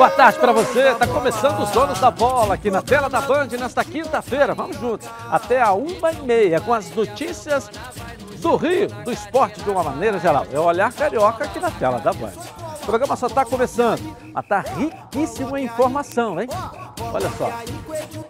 Boa tarde para você. Está começando os donos da bola aqui na tela da Band nesta quinta-feira. Vamos juntos até a uma e meia com as notícias do Rio, do esporte de uma maneira geral. É o olhar carioca aqui na tela da Band. O programa só está começando, mas está riquíssimo em informação, hein? Olha só.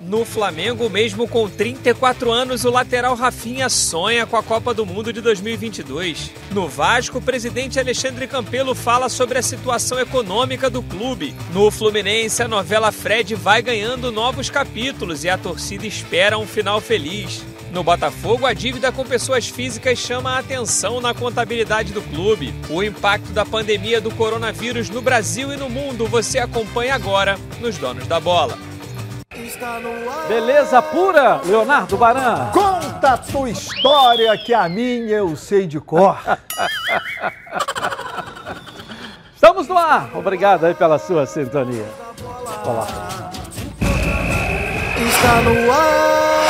No Flamengo, mesmo com 34 anos, o lateral Rafinha sonha com a Copa do Mundo de 2022. No Vasco, o presidente Alexandre Campelo fala sobre a situação econômica do clube. No Fluminense, a novela Fred vai ganhando novos capítulos e a torcida espera um final feliz. No Botafogo, a dívida com pessoas físicas chama a atenção na contabilidade do clube. O impacto da pandemia do coronavírus no Brasil e no mundo você acompanha agora nos Donos da Bola. Beleza pura, Leonardo Baran. Conta a tua história que a minha eu sei de cor. Estamos no ar. Obrigado aí pela sua sintonia. Coloca. Está no ar,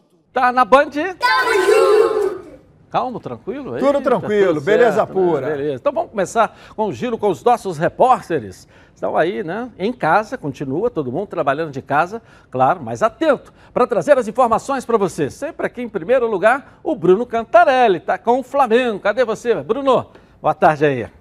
Tá na Band? Tamo junto. Calmo, tranquilo? Tudo Eita, tranquilo, tudo beleza certo, né? pura. Beleza. Então vamos começar com o giro com os nossos repórteres. Estão aí, né? Em casa, continua todo mundo trabalhando de casa, claro, mas atento para trazer as informações para você. Sempre aqui em primeiro lugar, o Bruno Cantarelli, tá com o Flamengo. Cadê você, Bruno? Boa tarde aí.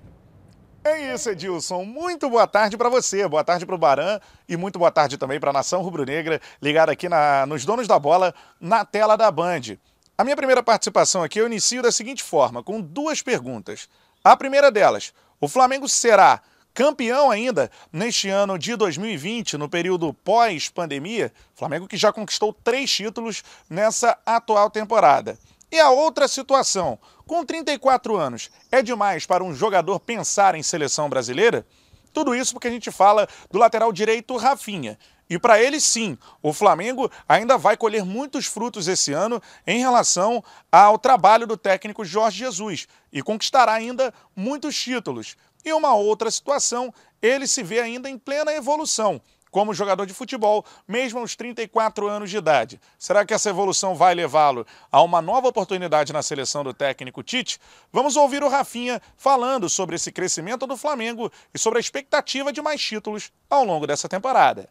É isso, Edilson. Muito boa tarde para você, boa tarde para o Baran e muito boa tarde também para a Nação Rubro-Negra, ligada aqui na, nos Donos da Bola, na tela da Band. A minha primeira participação aqui eu inicio da seguinte forma, com duas perguntas. A primeira delas, o Flamengo será campeão ainda neste ano de 2020, no período pós-pandemia? Flamengo que já conquistou três títulos nessa atual temporada. E a outra situação, com 34 anos, é demais para um jogador pensar em seleção brasileira? Tudo isso porque a gente fala do lateral direito Rafinha. E para ele, sim, o Flamengo ainda vai colher muitos frutos esse ano em relação ao trabalho do técnico Jorge Jesus e conquistará ainda muitos títulos. E uma outra situação, ele se vê ainda em plena evolução como jogador de futebol, mesmo aos 34 anos de idade. Será que essa evolução vai levá-lo a uma nova oportunidade na seleção do técnico Tite? Vamos ouvir o Rafinha falando sobre esse crescimento do Flamengo e sobre a expectativa de mais títulos ao longo dessa temporada.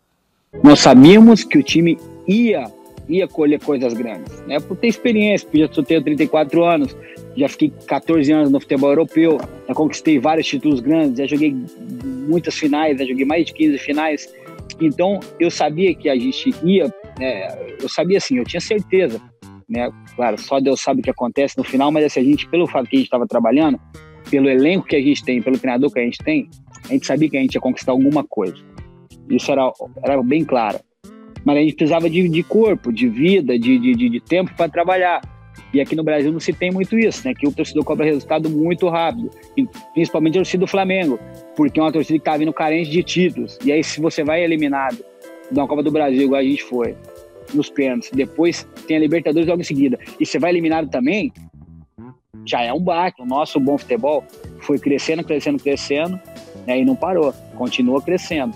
Nós sabíamos que o time ia ia colher coisas grandes, né? Por ter experiência, porque já tenho 34 anos, já fiquei 14 anos no futebol europeu, já conquistei vários títulos grandes, já joguei muitas finais, já joguei mais de 15 finais. Então, eu sabia que a gente ia, né, eu sabia assim, eu tinha certeza, né? Claro, só Deus sabe o que acontece no final, mas assim, a gente, pelo fato que a gente estava trabalhando, pelo elenco que a gente tem, pelo treinador que a gente tem, a gente sabia que a gente ia conquistar alguma coisa. Isso era, era bem claro. Mas a gente precisava de, de corpo, de vida, de, de, de tempo para trabalhar. E aqui no Brasil não se tem muito isso, né? Que o torcedor cobra resultado muito rápido, principalmente a torcida do Flamengo, porque é uma torcida que tá vindo carente de títulos. E aí, se você vai eliminado da Copa do Brasil, igual a gente foi, nos pênaltis, depois tem a Libertadores logo em seguida, e você vai eliminado também, já é um baque. O nosso bom futebol foi crescendo, crescendo, crescendo, né? E não parou, continua crescendo.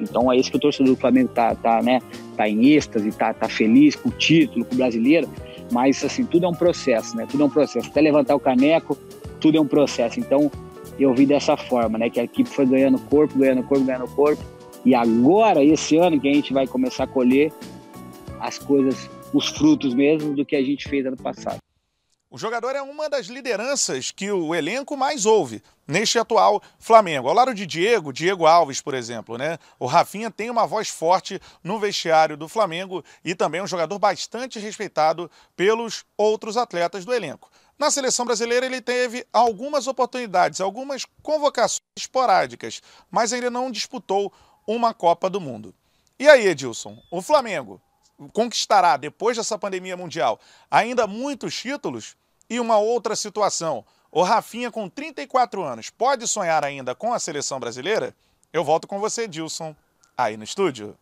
Então é isso que o torcedor do Flamengo tá, tá, né, tá em êxtase, tá, tá feliz com o título, com o brasileiro, mas assim, tudo é um processo, né? Tudo é um processo. Até levantar o caneco, tudo é um processo. Então eu vi dessa forma, né? Que a equipe foi ganhando corpo, ganhando corpo, ganhando corpo. E agora, esse ano, que a gente vai começar a colher as coisas, os frutos mesmo do que a gente fez ano passado. O jogador é uma das lideranças que o elenco mais ouve neste atual Flamengo. Ao lado de Diego, Diego Alves, por exemplo, né? O Rafinha tem uma voz forte no vestiário do Flamengo e também é um jogador bastante respeitado pelos outros atletas do elenco. Na seleção brasileira ele teve algumas oportunidades, algumas convocações esporádicas, mas ainda não disputou uma Copa do Mundo. E aí, Edilson, o Flamengo conquistará, depois dessa pandemia mundial, ainda muitos títulos? E uma outra situação, o Rafinha com 34 anos pode sonhar ainda com a seleção brasileira? Eu volto com você, Dilson, aí no estúdio.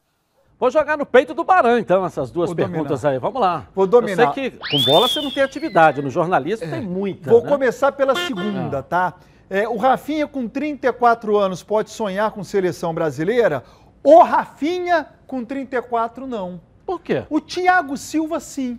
Vou jogar no peito do Barão, então, essas duas Vou perguntas dominar. aí. Vamos lá. Vou dominar. Eu sei que com bola você não tem atividade, no jornalismo tem muita. Vou né? começar pela segunda, tá? É, o Rafinha, com 34 anos, pode sonhar com seleção brasileira? O Rafinha, com 34, não. Por quê? O Thiago Silva, sim.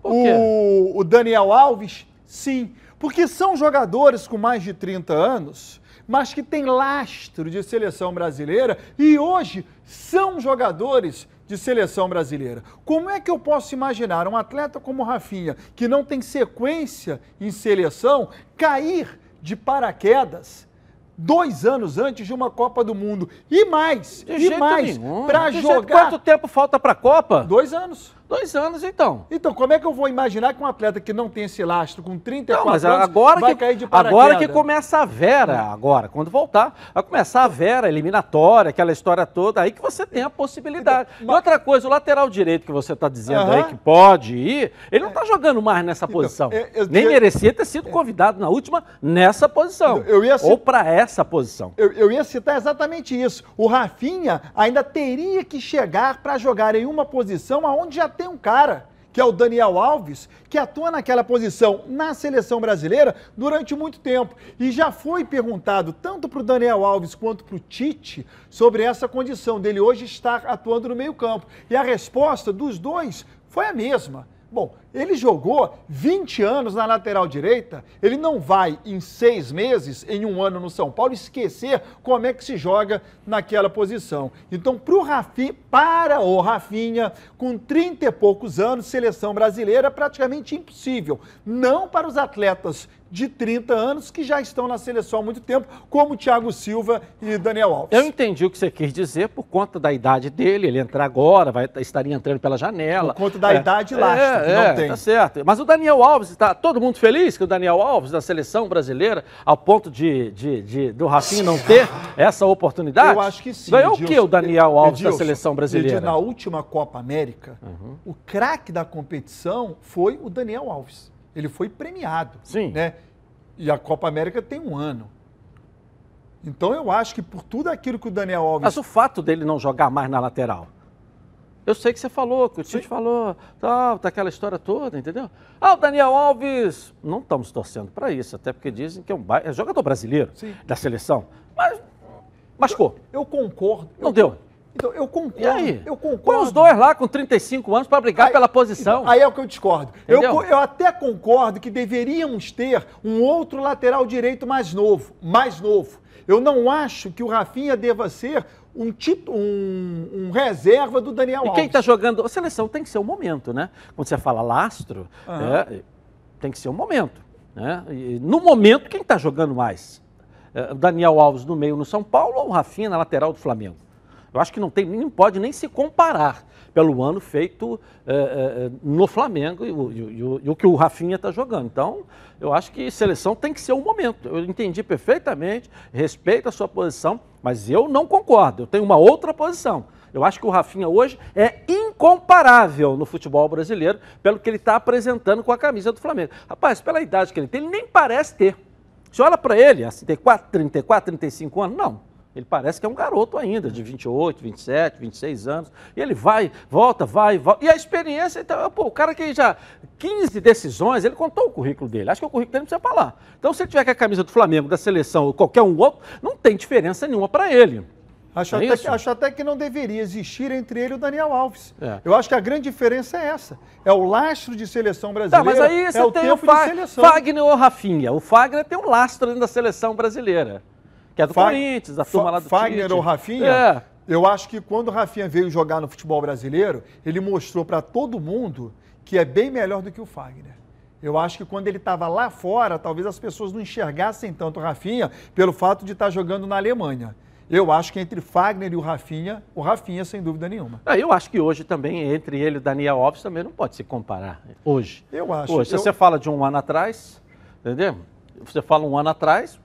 Por quê? O, o Daniel Alves, sim. Porque são jogadores com mais de 30 anos, mas que têm lastro de seleção brasileira e hoje são jogadores de seleção brasileira. Como é que eu posso imaginar um atleta como o Rafinha, que não tem sequência em seleção, cair de paraquedas? Dois anos antes de uma Copa do Mundo. E mais, De e mais, para jogar. Quanto tempo falta pra Copa? Dois anos. Dois anos, então. Então, como é que eu vou imaginar que um atleta que não tem esse lastro com 34 Não, mas anos agora vai que, cair de paraquedas? agora que começa a Vera, agora, quando voltar, vai começar a Vera, eliminatória, aquela história toda, aí que você tem a possibilidade. Então, E outra coisa, o lateral direito que você está dizendo aí que pode ir, ele não está jogando mais nessa posição. é, eu- Nem eu- merecia ter sido convidado na última nessa posição. Eu- eu ia cit- Ou para essa posição. Eu, eu ia citar exatamente isso. O Rafinha ainda teria que chegar para jogar em uma posição aonde já tem um cara, que é o Daniel Alves, que atua naquela posição na seleção brasileira durante muito tempo. E já foi perguntado tanto para o Daniel Alves quanto para o Tite sobre essa condição dele hoje estar atuando no meio-campo. E a resposta dos dois foi a mesma. Bom, ele jogou 20 anos na lateral direita, ele não vai em seis meses, em um ano no São Paulo, esquecer como é que se joga naquela posição. Então, pro Rafinha, para o Rafinha, com 30 e poucos anos, seleção brasileira, é praticamente impossível. Não para os atletas de 30 anos que já estão na seleção há muito tempo, como Thiago Silva e Daniel Alves. Eu entendi o que você quis dizer por conta da idade dele, ele entra agora, vai, estaria entrando pela janela. Por conta da idade e lastro, que não é, tem. Tá certo. Mas o Daniel Alves, está todo mundo feliz que o Daniel Alves da seleção brasileira, ao ponto de, de, de- do Rafinha não ter essa oportunidade? Eu acho que sim. Ganhou o que o Daniel Alves Edilson, da seleção brasileira? Edilson, na última Copa América, o craque da competição foi o Daniel Alves. Ele foi premiado. Sim. Né? E a Copa América tem um ano. Então eu acho que por tudo aquilo que o Daniel Alves. Mas o fato dele não jogar mais na lateral. Eu sei que você falou, que o Tite falou, tal, tá aquela história toda, entendeu? Ah, o Daniel Alves, não estamos torcendo para isso, até porque dizem que é um ba- é jogador brasileiro Sim. da seleção. Mas machucou, Eu concordo. não eu, deu. Então, eu concordo. E aí? Eu Põe concordo. os dois lá com 35 anos para brigar Aí- pela posição. Aí é o que eu discordo. Eu, eu até concordo que deveríamos ter um outro lateral direito mais novo, mais novo. Eu não acho que o Rafinha deva ser um, tito- um- um reserva do Daniel E Alves. quem está jogando. A seleção tem que ser o momento, né? Quando você fala lastro, é, tem que ser o momento. Né? E no momento, quem está jogando mais? É, o Daniel Alves no meio no São Paulo ou o Rafinha na lateral do Flamengo? Eu acho que não, tem, nem pode nem se comparar pelo ano feito é, é, é, no Flamengo e o, e o- e o- e o que o Rafinha está jogando. Então, eu acho que seleção tem que ser o momento. Eu entendi perfeitamente, respeito a sua posição, mas eu não concordo. Eu tenho uma outra posição. Eu acho que o Rafinha hoje é incomparável no futebol brasileiro pelo que ele está apresentando com a camisa do Flamengo. Rapaz, pela idade que ele tem, ele nem parece ter. Você olha para ele, assim, tem 4, 34, 35 anos? Não. Ele parece que é um garoto ainda, de 28, 27, 26 anos. E ele vai, volta, vai, volta. E a experiência, então, pô, o cara que já 15 decisões, ele contou o currículo dele. Acho que o currículo dele não precisa falar. Então, se ele tiver com a camisa do Flamengo, da seleção ou qualquer um outro, não tem diferença nenhuma para ele. Acho, É até que, acho até que não deveria existir entre ele e o Daniel Alves. É. Eu acho que a grande diferença é essa. É o lastro de seleção Tá, brasileira. mas aí você é o tem o tempo seleção. Fagner ou Rafinha. O Fagner tem um lastro dentro da seleção brasileira. Que é do Fa- Corinthians, da turma Fa- lá do Fagner Tite. ou Rafinha? É. Eu acho que quando o Rafinha veio jogar no futebol brasileiro, ele mostrou para todo mundo que é bem melhor do que o Fagner. Eu acho que quando ele estava lá fora, talvez as pessoas não enxergassem tanto o Rafinha pelo fato de estar jogando na Alemanha. Eu acho que entre Fagner e o Rafinha, o Rafinha, sem dúvida nenhuma. É, eu acho que hoje também, entre ele e o Daniel Alves, também não pode se comparar. Hoje. Eu acho. Hoje, se eu- você fala de um ano atrás, entendeu? Você fala um ano atrás,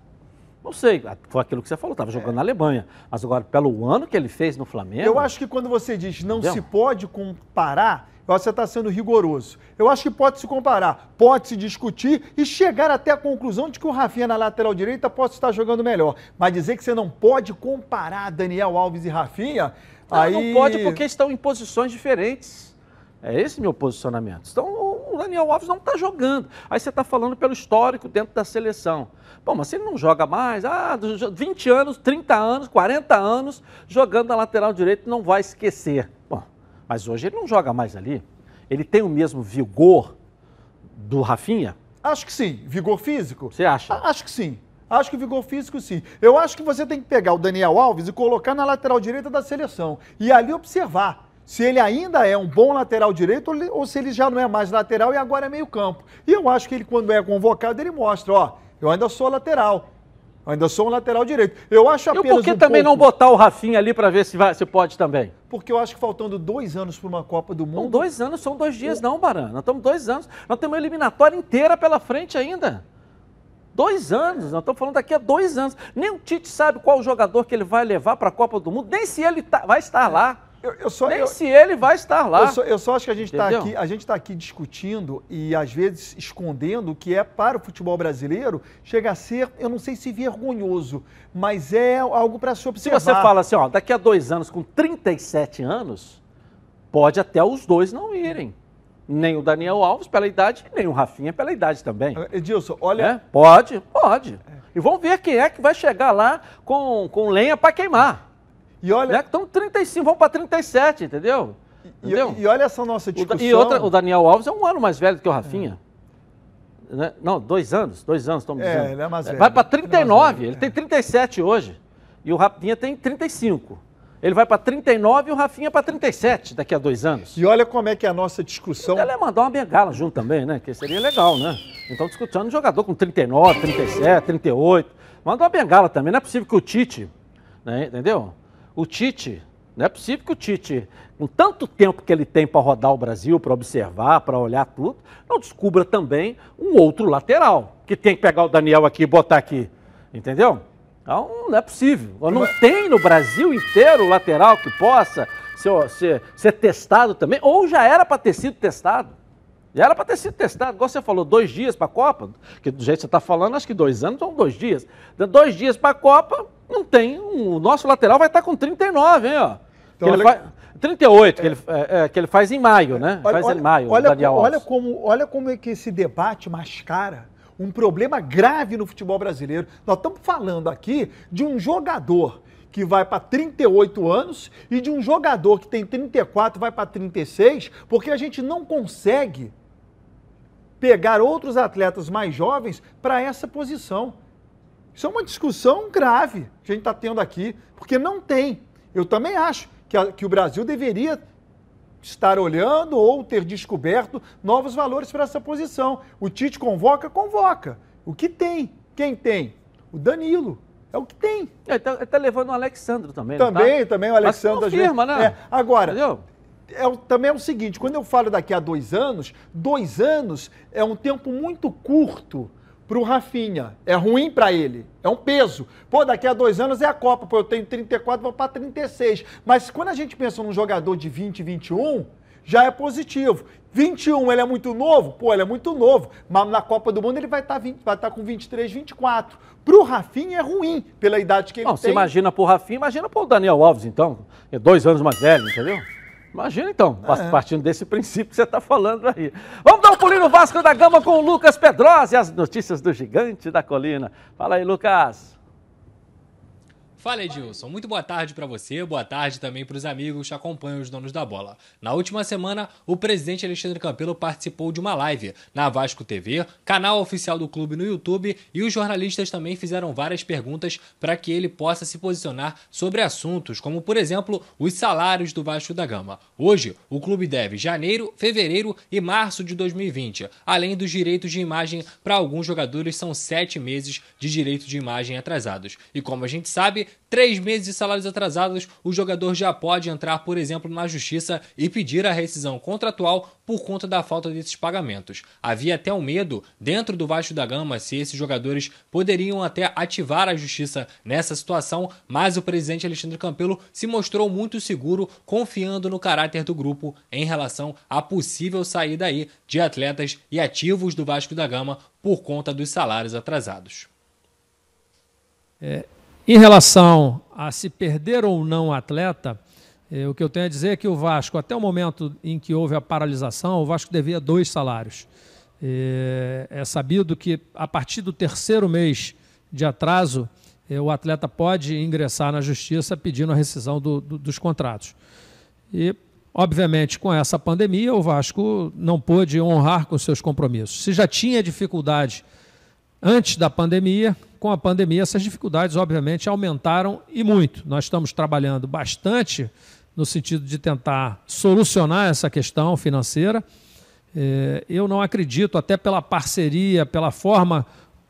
não sei, foi aquilo que você falou, estava jogando na Alemanha. Mas agora, pelo ano que ele fez no Flamengo. Eu acho que quando você diz não Entendeu? se pode comparar, eu acho que você está sendo rigoroso. Eu acho que pode se comparar, pode se discutir e chegar até a conclusão de que o Rafinha na lateral direita pode estar jogando melhor. Mas dizer que você não pode comparar Daniel Alves e Rafinha, Não, Aí... não pode porque estão em posições diferentes. É esse meu posicionamento. Então Daniel Alves não está jogando. Aí você está falando pelo histórico dentro da seleção. Bom, mas se ele não joga mais, ah, 20 anos, 30 anos, 40 anos, jogando na lateral direito, não vai esquecer. Bom, mas hoje ele não joga mais ali. Ele tem o mesmo vigor do Rafinha? Acho que sim. Vigor físico? Você acha? Acho que sim. Acho que vigor físico sim. Eu acho que você tem que pegar o Daniel Alves e colocar na lateral direita da seleção. E ali observar se ele ainda é um bom lateral direito ou se ele já não é mais lateral e agora é meio campo. E eu acho que ele, quando é convocado, ele mostra, ó, eu ainda sou lateral. Eu ainda sou um lateral direito. Eu acho apenas. E por que um também pouco... não botar o Rafinha ali para ver se, vai, se pode também? Porque eu acho que faltando dois anos para uma Copa do Mundo. Não, dois anos são dois dias, não, Barana. Nós estamos dois anos. Nós temos uma eliminatória inteira pela frente ainda. Dois anos, nós estamos falando daqui a dois anos. Nem o Tite sabe qual jogador que ele vai levar para a Copa do Mundo, nem se ele tá, vai estar lá. Eu, eu só, nem eu, se ele vai estar lá. Eu só, eu só acho que a gente está aqui, a gente tá aqui discutindo e às vezes escondendo o que é para o futebol brasileiro chega a ser, eu não sei se vergonhoso, mas é algo para se observar. Se você fala assim, ó, daqui a dois anos com 37 anos, pode até os dois não irem nem o Daniel Alves pela idade, nem o Rafinha pela idade também. Edilson, olha. É? Pode, pode. É. E vamos ver quem é que vai chegar lá com, com lenha para queimar. E olha. Né? Então 35, vamos para 37, entendeu? entendeu? E, e, olha essa nossa discussão. O, e outra, o Daniel Alves é um ano mais velho do que o Rafinha. É. Né? Não, dois anos, dois anos, estamos dizendo. É, ele é mais velho. Vai para 39, ele, é ele tem 37 hoje. E o Rafinha tem 35. Ele vai para 39 e o Rafinha para 37 daqui a dois anos. E olha como é que é a nossa discussão. Ela é mandar uma bengala junto também, né? Que seria legal, né? Então discutindo um jogador com 39, 37, 38. Manda uma bengala também. Não é possível que o Tite, né? entendeu? O Tite, não é possível que o Tite, com tanto tempo que ele tem para rodar o Brasil, para observar, para olhar tudo, não descubra também um outro lateral, que tem que pegar o Daniel aqui e botar aqui. Entendeu? Então, não é possível. Não tem no Brasil inteiro lateral que possa ser, ser, ser testado também, ou já era para ter sido testado. Já era para ter sido testado. Igual você falou, dois dias para a Copa, que do jeito que você está falando, acho que dois anos são dois dias. Dois dias para a Copa, não tem. O nosso lateral vai estar tá com 39, hein, ó. Então, olha... faz, 38, é. que, ele, é, é, que ele faz em maio, né? Olha, faz olha, em maio, olha, Daniel olha como, olha como é que esse debate mascara um problema grave no futebol brasileiro. Nós estamos falando aqui de um jogador que vai para 38 anos e de um jogador que tem 34 vai para 36, porque a gente não consegue pegar outros atletas mais jovens para essa posição. Isso é uma discussão grave que a gente está tendo aqui, porque não tem. Eu também acho que, a, que o Brasil deveria estar olhando ou ter descoberto novos valores para essa posição. O Tite convoca, convoca. O que tem? Quem tem? O Danilo. É o que tem. Ele está tá levando o Alexandre também. Também, tá? também o Alexandre. Mas confirma, né? É, agora, é, também é o seguinte: quando eu falo daqui a dois anos, dois anos é um tempo muito curto para o Rafinha. É ruim para ele. É um peso. Pô, daqui a dois anos é a Copa. Pô, eu tenho 34, vou para 36. Mas quando a gente pensa num jogador de 20, 21, já é positivo. 21, ele é muito novo? Pô, ele é muito novo. Mas na Copa do Mundo ele vai estar, tá vai estar tá com 23, 24. Para o Rafinha é ruim, pela idade que ele Não, tem. Você imagina para o Rafinha, imagina para o Daniel Alves, então. É dois anos mais velho, entendeu? Imagina então, é. partindo desse princípio que você está falando aí. Vamos dar um pulinho no Vasco da Gama com o Lucas Pedrosa e as notícias do gigante da colina. Fala aí, Lucas. Fala Edilson, muito boa tarde para você, boa tarde também para os amigos que acompanham os donos da bola. Na última semana, o presidente Alexandre Campelo participou de uma live na Vasco TV, canal oficial do clube no YouTube, e os jornalistas também fizeram várias perguntas para que ele possa se posicionar sobre assuntos como, por exemplo, os salários do Vasco da Gama. Hoje, o clube deve janeiro, fevereiro e março de 2020, além dos direitos de imagem para alguns jogadores são sete meses de direito de imagem atrasados. E como a gente sabe, três meses de salários atrasados, o jogador já pode entrar, por exemplo, na justiça e pedir a rescisão contratual por conta da falta desses pagamentos. Havia até um medo dentro do Vasco da Gama se esses jogadores poderiam até ativar a justiça nessa situação, mas o presidente Alexandre Campelo se mostrou muito seguro, confiando no caráter do grupo em relação à possível saída aí de atletas e ativos do Vasco da Gama por conta dos salários atrasados. É, em relação a se perder ou não o atleta, É, o que eu tenho a dizer é que o Vasco, até o momento em que houve a paralisação, o Vasco devia dois salários. É, é sabido que a partir do terceiro mês de atraso, é, o atleta pode ingressar na justiça pedindo a rescisão do, do, dos contratos. E, obviamente, com essa pandemia, o Vasco não pôde honrar com seus compromissos. Se já tinha dificuldade antes da pandemia, com a pandemia, essas dificuldades, obviamente, aumentaram e muito. Nós estamos trabalhando bastante no sentido de tentar solucionar essa questão financeira. É, eu não acredito, até pela parceria, pela forma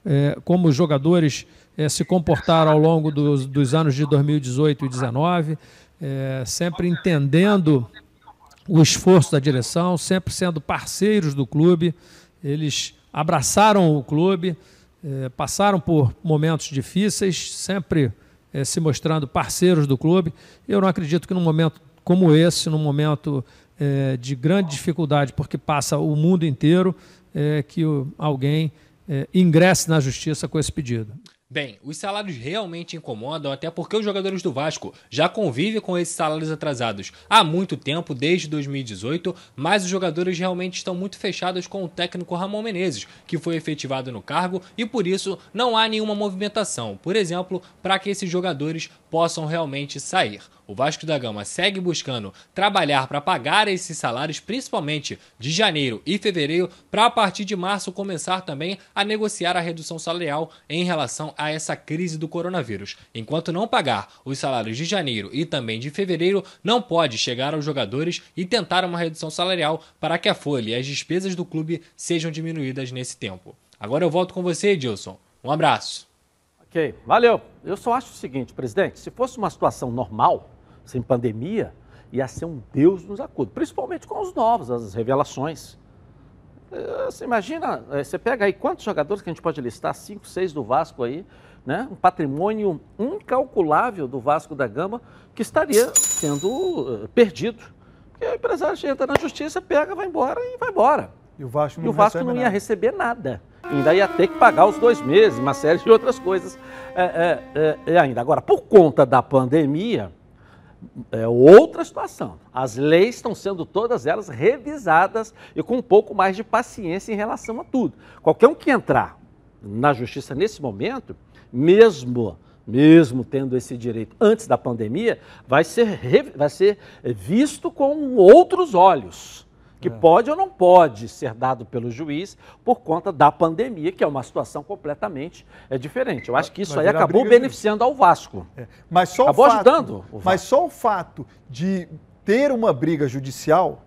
é, como os jogadores é, se comportaram ao longo dos, anos de 2018 e 2019, é, sempre entendendo o esforço da direção, sempre sendo parceiros do clube. Eles abraçaram o clube, é, passaram por momentos difíceis, sempre é, se mostrando parceiros do clube. Eu não acredito que num momento como esse, num momento é, de grande dificuldade, porque passa o mundo inteiro, que o, alguém ingresse na justiça com esse pedido. Bem, os salários realmente incomodam, até porque os jogadores do Vasco já convivem com esses salários atrasados há muito tempo, desde 2018, mas os jogadores realmente estão muito fechados com o técnico Ramon Menezes, que foi efetivado no cargo e por isso não há nenhuma movimentação, por exemplo, para que esses jogadores possam realmente sair. O Vasco da Gama segue buscando trabalhar para pagar esses salários, principalmente de janeiro e fevereiro, para a partir de março começar também a negociar a redução salarial em relação a essa crise do coronavírus. Enquanto não pagar os salários de janeiro e também de fevereiro, não pode chegar aos jogadores e tentar uma redução salarial para que a folha e as despesas do clube sejam diminuídas nesse tempo. Agora eu volto com você, Edilson. Um abraço. Ok, valeu. Eu só acho o seguinte, presidente, se fosse uma situação normal, sem pandemia, ia ser um Deus nos acuda, principalmente com os novos, as revelações. É, você imagina, é, você pega aí quantos jogadores que a gente pode listar, cinco, seis do Vasco aí, né? um patrimônio incalculável do Vasco da Gama que estaria sendo uh, perdido. Porque o empresário entra na justiça, pega, vai embora e vai embora. E o Vasco não, e o Vasco não ia nada. receber nada. Ainda ia ter que pagar os dois meses, uma série de outras coisas é, é, é, ainda. Agora, por conta da pandemia, é outra situação. As leis estão sendo todas elas revisadas e com um pouco mais de paciência em relação a tudo. Qualquer um que entrar na justiça nesse momento, mesmo mesmo tendo esse direito antes da pandemia, vai ser, vai ser visto com outros olhos que é. pode ou não pode ser dado pelo juiz por conta da pandemia, que é uma situação completamente é, diferente. Eu acho que isso aí acabou beneficiando ao Vasco. É. Mas só acabou o fato, ajudando. Mas só o fato de ter uma briga judicial,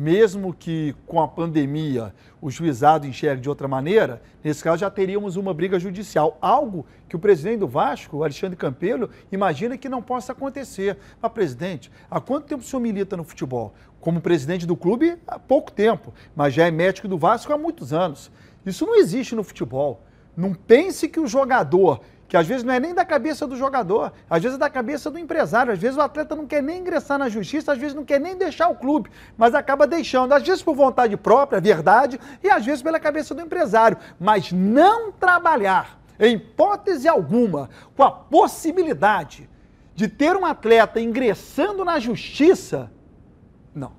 mesmo que com a pandemia o juizado enxergue de outra maneira, nesse caso já teríamos uma briga judicial. Algo que o presidente do Vasco, Alexandre Campelo, imagina que não possa acontecer. Mas, presidente, há quanto tempo o senhor milita no futebol? como presidente do clube há pouco tempo, mas já é médico do Vasco há muitos anos. Isso não existe no futebol. Não pense que o jogador, que às vezes não é nem da cabeça do jogador, às vezes é da cabeça do empresário, às vezes o atleta não quer nem ingressar na justiça, às vezes não quer nem deixar o clube, mas acaba deixando, às vezes por vontade própria, verdade, e às vezes pela cabeça do empresário. Mas não trabalhar, em hipótese alguma, com a possibilidade de ter um atleta ingressando na justiça não.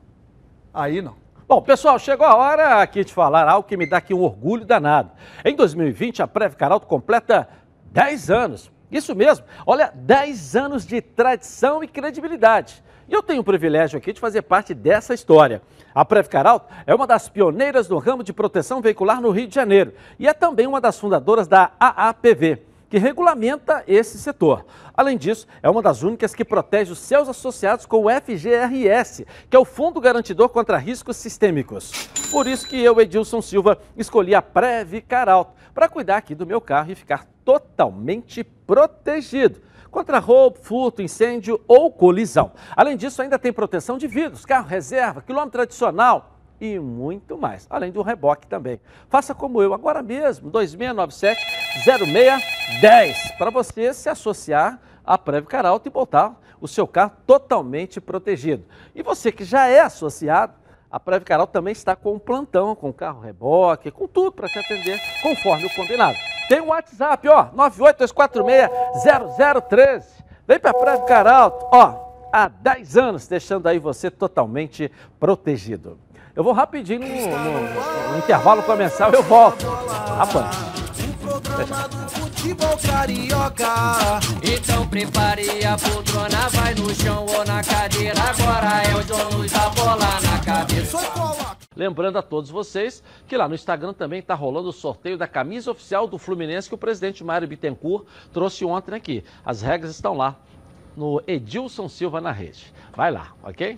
Aí não. Bom, pessoal, chegou a hora aqui de falar algo que me dá aqui um orgulho danado. Em 2020, a Preve Caralto completa 10 anos. Isso mesmo. Olha, 10 anos de tradição e credibilidade. E eu tenho o privilégio aqui de fazer parte dessa história. A Preve Caralto é uma das pioneiras no ramo de proteção veicular no Rio de Janeiro e é também uma das fundadoras da AAPV que regulamenta esse setor. Além disso, é uma das únicas que protege os seus associados com o FGRS, que é o Fundo Garantidor contra Riscos Sistêmicos. Por isso que eu, Edilson Silva, escolhi a Previcar Alto para cuidar aqui do meu carro e ficar totalmente protegido contra roubo, furto, incêndio ou colisão. Além disso, ainda tem proteção de vidros, carro reserva, quilômetro adicional, e muito mais, além do reboque também. Faça como eu agora mesmo, 2697-0610, para você se associar à Preve Caralto e botar o seu carro totalmente protegido. E você que já é associado, a Preve Caralto também está com um plantão, com carro reboque, com tudo para te atender conforme o combinado. Tem um WhatsApp, ó, 982460013. Vem para a Preve Caralto, ó, há 10 anos, deixando aí você totalmente protegido. Eu vou rapidinho no, no, no intervalo comercial, eu volto. Rapaz. Futebol carioca. Então prepare a poltrona, vai no chão ou na cadeira. Agora é o John Luz da bola na cabeça. Lembrando a todos vocês que lá no Instagram também está rolando o sorteio da camisa oficial do Fluminense que o presidente Mário Bittencourt trouxe ontem aqui. As regras estão lá no Edilson Silva na rede. Vai lá, ok?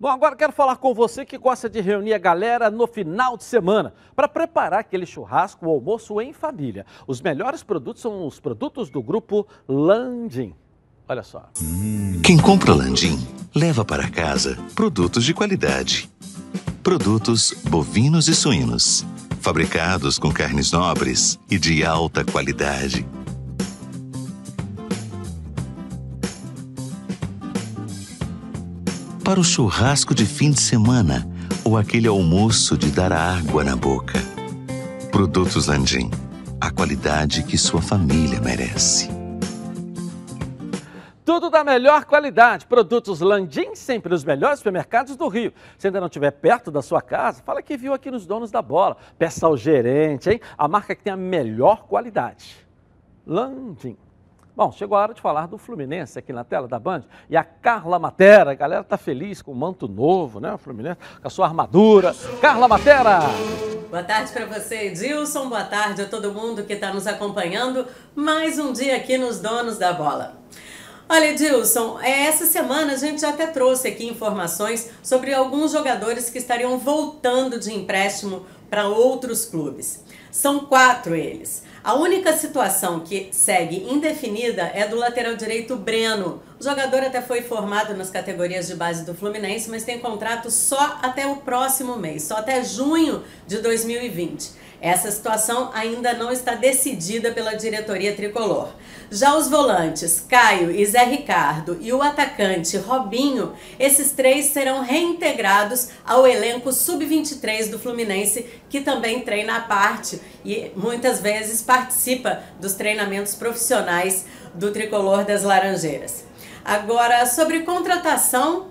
Bom, agora quero falar com você que gosta de reunir a galera no final de semana para preparar aquele churrasco ou almoço em família. Os melhores produtos são os produtos do grupo Landim. Olha só. Quem compra Landim leva para casa produtos de qualidade. Produtos bovinos e suínos, fabricados com carnes nobres e de alta qualidade. Para o churrasco de fim de semana ou aquele almoço de dar água na boca. Produtos Landim, a qualidade que sua família merece. Tudo da melhor qualidade. Produtos Landim, sempre os melhores supermercados do Rio. Se ainda não estiver perto da sua casa, fala que viu aqui nos donos da bola. Peça ao gerente, hein? A marca que tem a melhor qualidade. Landim. Bom, chegou a hora de falar do Fluminense aqui na tela da Band. E a Carla Matera, a galera tá feliz com o manto novo, né? O Fluminense, com a sua armadura. Carla Matera! Boa tarde para você, Edilson. Boa tarde a todo mundo que está nos acompanhando. Mais um dia aqui nos Donos da Bola. Olha, Edilson, é, essa semana a gente até trouxe aqui informações sobre alguns jogadores que estariam voltando de empréstimo para outros clubes. São quatro eles. A única situação que segue indefinida é do lateral direito Breno. O jogador até foi formado nas categorias de base do Fluminense, mas tem contrato só até o próximo mês, só até junho de 2020. Essa situação ainda não está decidida pela diretoria tricolor. Já os volantes, Caio e Zé Ricardo, e o atacante Robinho, esses três serão reintegrados ao elenco sub-23 do Fluminense, que também treina à parte e muitas vezes participa dos treinamentos profissionais do tricolor das Laranjeiras. Agora, sobre contratação,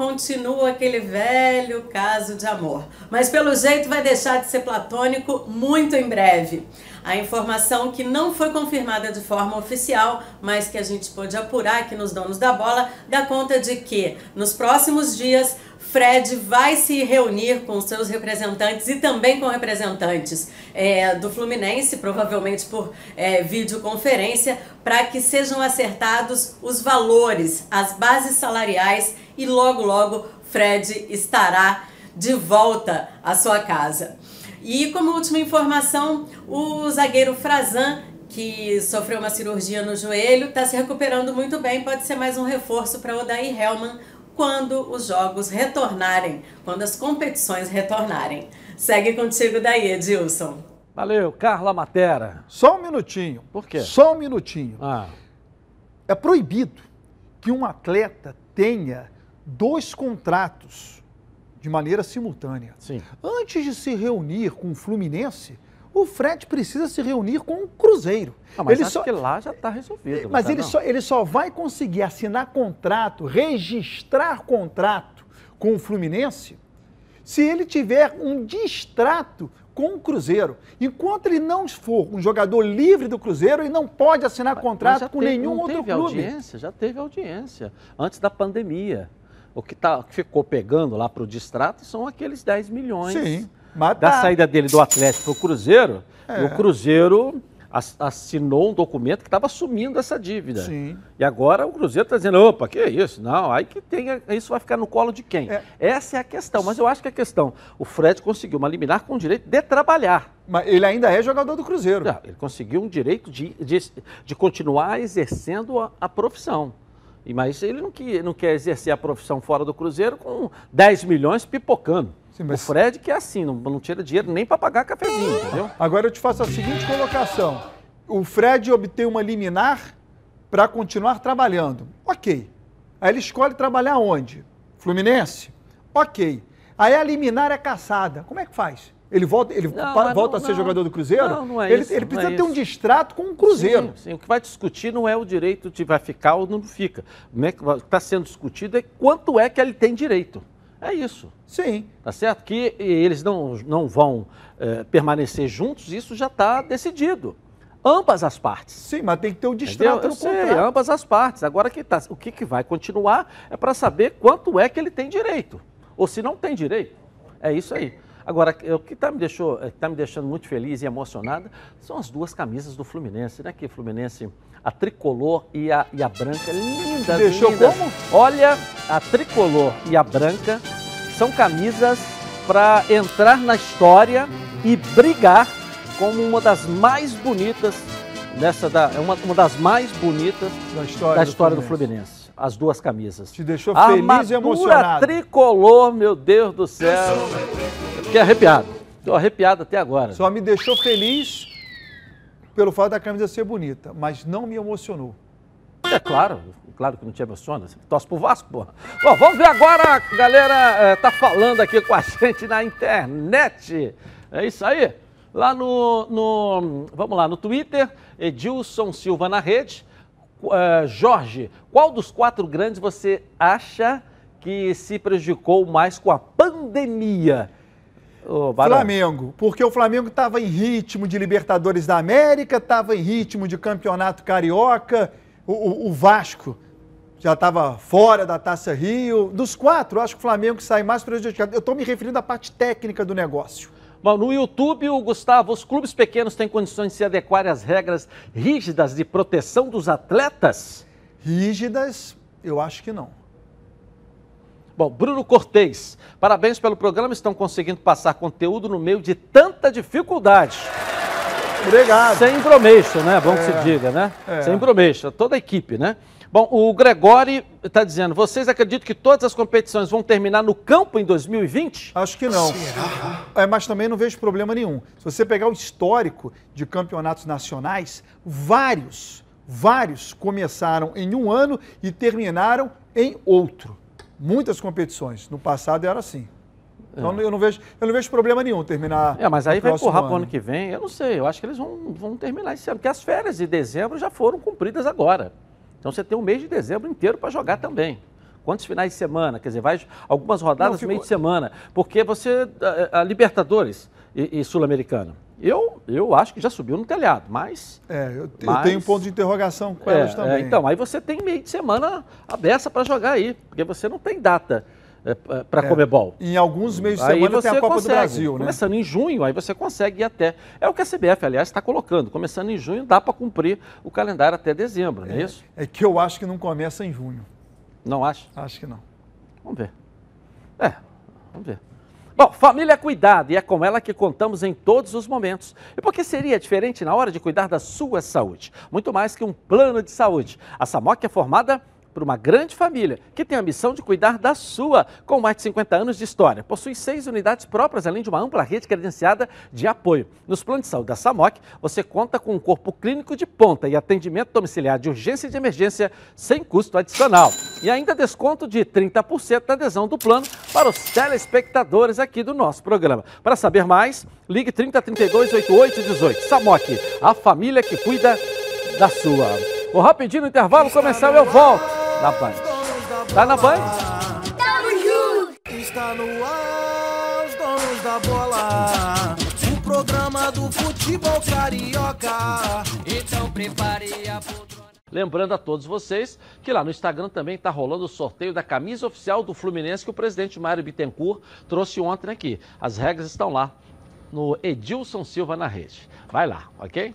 continua aquele velho caso de amor. Mas pelo jeito vai deixar de ser platônico muito em breve. A informação que não foi confirmada de forma oficial, mas que a gente pôde apurar aqui nos donos da bola, dá conta de que nos próximos dias Fred vai se reunir com seus representantes e também com representantes é, do Fluminense, provavelmente por é, videoconferência, para que sejam acertados os valores, as bases salariais e logo, logo Fred estará de volta à sua casa. E como última informação, o zagueiro Frazan que sofreu uma cirurgia no joelho, está se recuperando muito bem, pode ser mais um reforço para Odair Hellman quando os jogos retornarem, quando as competições retornarem. Segue contigo daí, Edilson. Valeu, Carla Matera. Só um minutinho. Por quê? Só um minutinho. Ah. É proibido que um atleta tenha dois contratos de maneira simultânea. Sim. Antes de se reunir com o Fluminense, o Fred precisa se reunir com o Cruzeiro. Ah, mas ele acho só, que lá já está resolvido. mas tá ele não? só, ele só vai conseguir assinar contrato, registrar contrato com o Fluminense, se ele tiver um distrato com o Cruzeiro. Enquanto ele não for um jogador livre do Cruzeiro, ele não pode assinar Mas contrato já com teve- nenhum não outro teve clube. audiência, já teve audiência, antes da pandemia. O que, tá, que ficou pegando lá para o distrato são aqueles 10 milhões Sim, mas da tá. saída dele do Atlético para o Cruzeiro. É. O Cruzeiro ass- assinou um documento que estava assumindo essa dívida. Sim. E agora o Cruzeiro está dizendo, opa, que isso? Não, aí que tem, isso vai ficar no colo de quem? Essa é a questão, mas eu acho que a questão, o Fred conseguiu uma liminar com o direito de trabalhar. Mas ele ainda é jogador do Cruzeiro. Não, ele conseguiu um direito de, de, de continuar exercendo a, a profissão. E, mas ele não, que, não quer exercer a profissão fora do Cruzeiro com 10 milhões pipocando. O Fred que é assim, não, não tira dinheiro nem para pagar cafezinho, entendeu? Agora eu te faço a seguinte colocação. O Fred obtém uma liminar para continuar trabalhando. Ok. Aí ele escolhe trabalhar onde? Fluminense? Ok. Aí a liminar é caçada. Como é que faz? Ele volta, ele Não, mas volta não- a ser não. jogador do Cruzeiro? Não, não é ele, isso, ele precisa é ter um isso. distrato com o Cruzeiro. Sim, sim, o que vai discutir não é o direito de vai ficar ou não fica. O que está sendo discutido é quanto é que ele tem direito. É isso. Sim. Tá certo? Que eles não, não vão eh, permanecer juntos, isso já está decidido. Ambas as partes. Sim, mas tem que ter o distrato no sei, contrato. ambas as partes. Agora que tá, o que, que vai continuar é para saber quanto é que ele tem direito. Ou se não tem direito. É isso aí. Agora, o que está me, deixou- eh, tá me deixando muito feliz e emocionada são as duas camisas do Fluminense, né? Que Fluminense, a tricolor e a, e a branca, lindas, Deixou lindas. como? Olha, a tricolor e a branca são camisas para entrar na história e brigar como uma das mais bonitas nessa da, uma, uma das mais bonitas da história, da do história do Fluminense. Fluminense. As duas camisas. Te deixou A feliz e emocionado. tricolor, meu Deus do céu. Fiquei arrepiado. Estou arrepiado até agora. Só me deixou feliz pelo fato da camisa ser bonita, mas não me emocionou. É claro, claro que não te emociona. Você torce pro Vasco, porra. Bom, vamos ver agora, a galera eh, tá falando aqui com a gente na internet. É isso aí. Lá no, no- vamos lá, no Twitter, Edilson Silva na rede. Eh, Jorge, qual dos quatro grandes você acha que se prejudicou mais com a pandemia? Barão. Flamengo, porque o Flamengo estava em ritmo de Libertadores da América, estava em ritmo de Campeonato Carioca, o, o- o Vasco já estava fora da Taça Rio. Dos quatro, acho que o Flamengo sai mais prejudicado. Eu estou me referindo à parte técnica do negócio. Bom, no YouTube, o Gustavo, os clubes pequenos têm condições de se adequarem às regras rígidas de proteção dos atletas? Rígidas, eu acho que não. Bom, Bruno Cortez, parabéns pelo programa, estão conseguindo passar conteúdo no meio de tanta dificuldade. Obrigado. Sem bromeixo, né? Bom que se É. diga, né? É. Sem bromeixo, toda a equipe, né? Bom, o Gregori está dizendo, vocês acreditam que todas as competições vão terminar no campo em 2020? Acho que não. É, mas também não vejo problema nenhum. Se você pegar o histórico de campeonatos nacionais, vários, vários começaram em um ano e terminaram em outro. Muitas competições. No passado era assim. Então eu, não vejo, eu não vejo problema nenhum terminar. É, mas aí no vai empurrar para o ano que vem, eu não sei, eu acho que eles vão, vão terminar esse ano, porque as férias de dezembro já foram cumpridas agora. Então você tem um mês de dezembro inteiro para jogar também. Quantos finais de semana? Quer dizer, vai algumas rodadas Não, fico- meio de semana. Porque você. A, a Libertadores e, e Sul-Americana. Eu, eu acho que já subiu no telhado, mas. É, eu, eu mas- tenho um ponto de interrogação com É, elas também. é, então, aí você tem meio de semana aberta para jogar aí, porque você não tem data para É, Comebol. Em alguns meios de Aí semana tem a Copa consegue. do Brasil, né? Começando em junho, aí você consegue ir até. É o que a CBF, aliás, está colocando. Começando em junho, dá para cumprir o calendário até dezembro, não é isso? É que eu acho que não começa em junho. Não acha? Acho que não. Vamos ver. É, vamos ver. Bom, família é cuidado e é com ela que contamos em todos os momentos. E por que seria diferente na hora de cuidar da sua saúde? Muito mais que um plano de saúde. A Samoc é formada por uma grande família que tem a missão de cuidar da sua, com mais de 50 anos de história. Possui seis unidades próprias, além de uma ampla rede credenciada de apoio. Nos planos de saúde da SAMOC, você conta com um corpo clínico de ponta e atendimento domiciliar de urgência e de emergência sem custo adicional. E ainda desconto de 30% da adesão do plano para os telespectadores aqui do nosso programa. Para saber mais, ligue 3032 8818. SAMOC, a família que cuida da sua. Vou rapidinho no intervalo começar, eu volto na Band. Tá na Band? Tamo junto! Está no ar, os donos da bola. O programa do futebol carioca. Então prepare a poltrona. Lembrando a todos vocês que lá no Instagram também está rolando o sorteio da camisa oficial do Fluminense que o presidente Mário Bittencourt trouxe ontem aqui. As regras estão lá no Edilson Silva na rede. Vai lá, ok?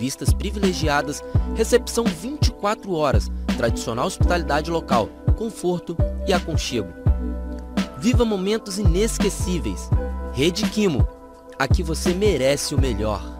Vistas privilegiadas, recepção 24 horas, tradicional hospitalidade local, conforto e aconchego. Viva momentos inesquecíveis. Rede Quimo. Aqui você merece o melhor.